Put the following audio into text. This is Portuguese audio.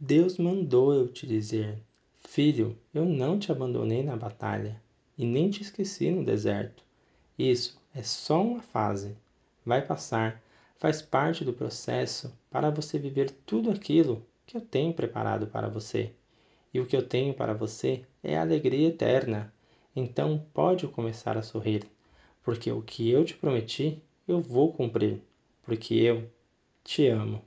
Deus mandou eu te dizer: Filho, eu não te abandonei na batalha e nem te esqueci no deserto. Isso é só uma fase. Vai passar, faz parte do processo para você viver tudo aquilo que eu tenho preparado para você. E o que eu tenho para você é alegria eterna. Então pode começar a sorrir, porque o que eu te prometi eu vou cumprir, porque eu te amo.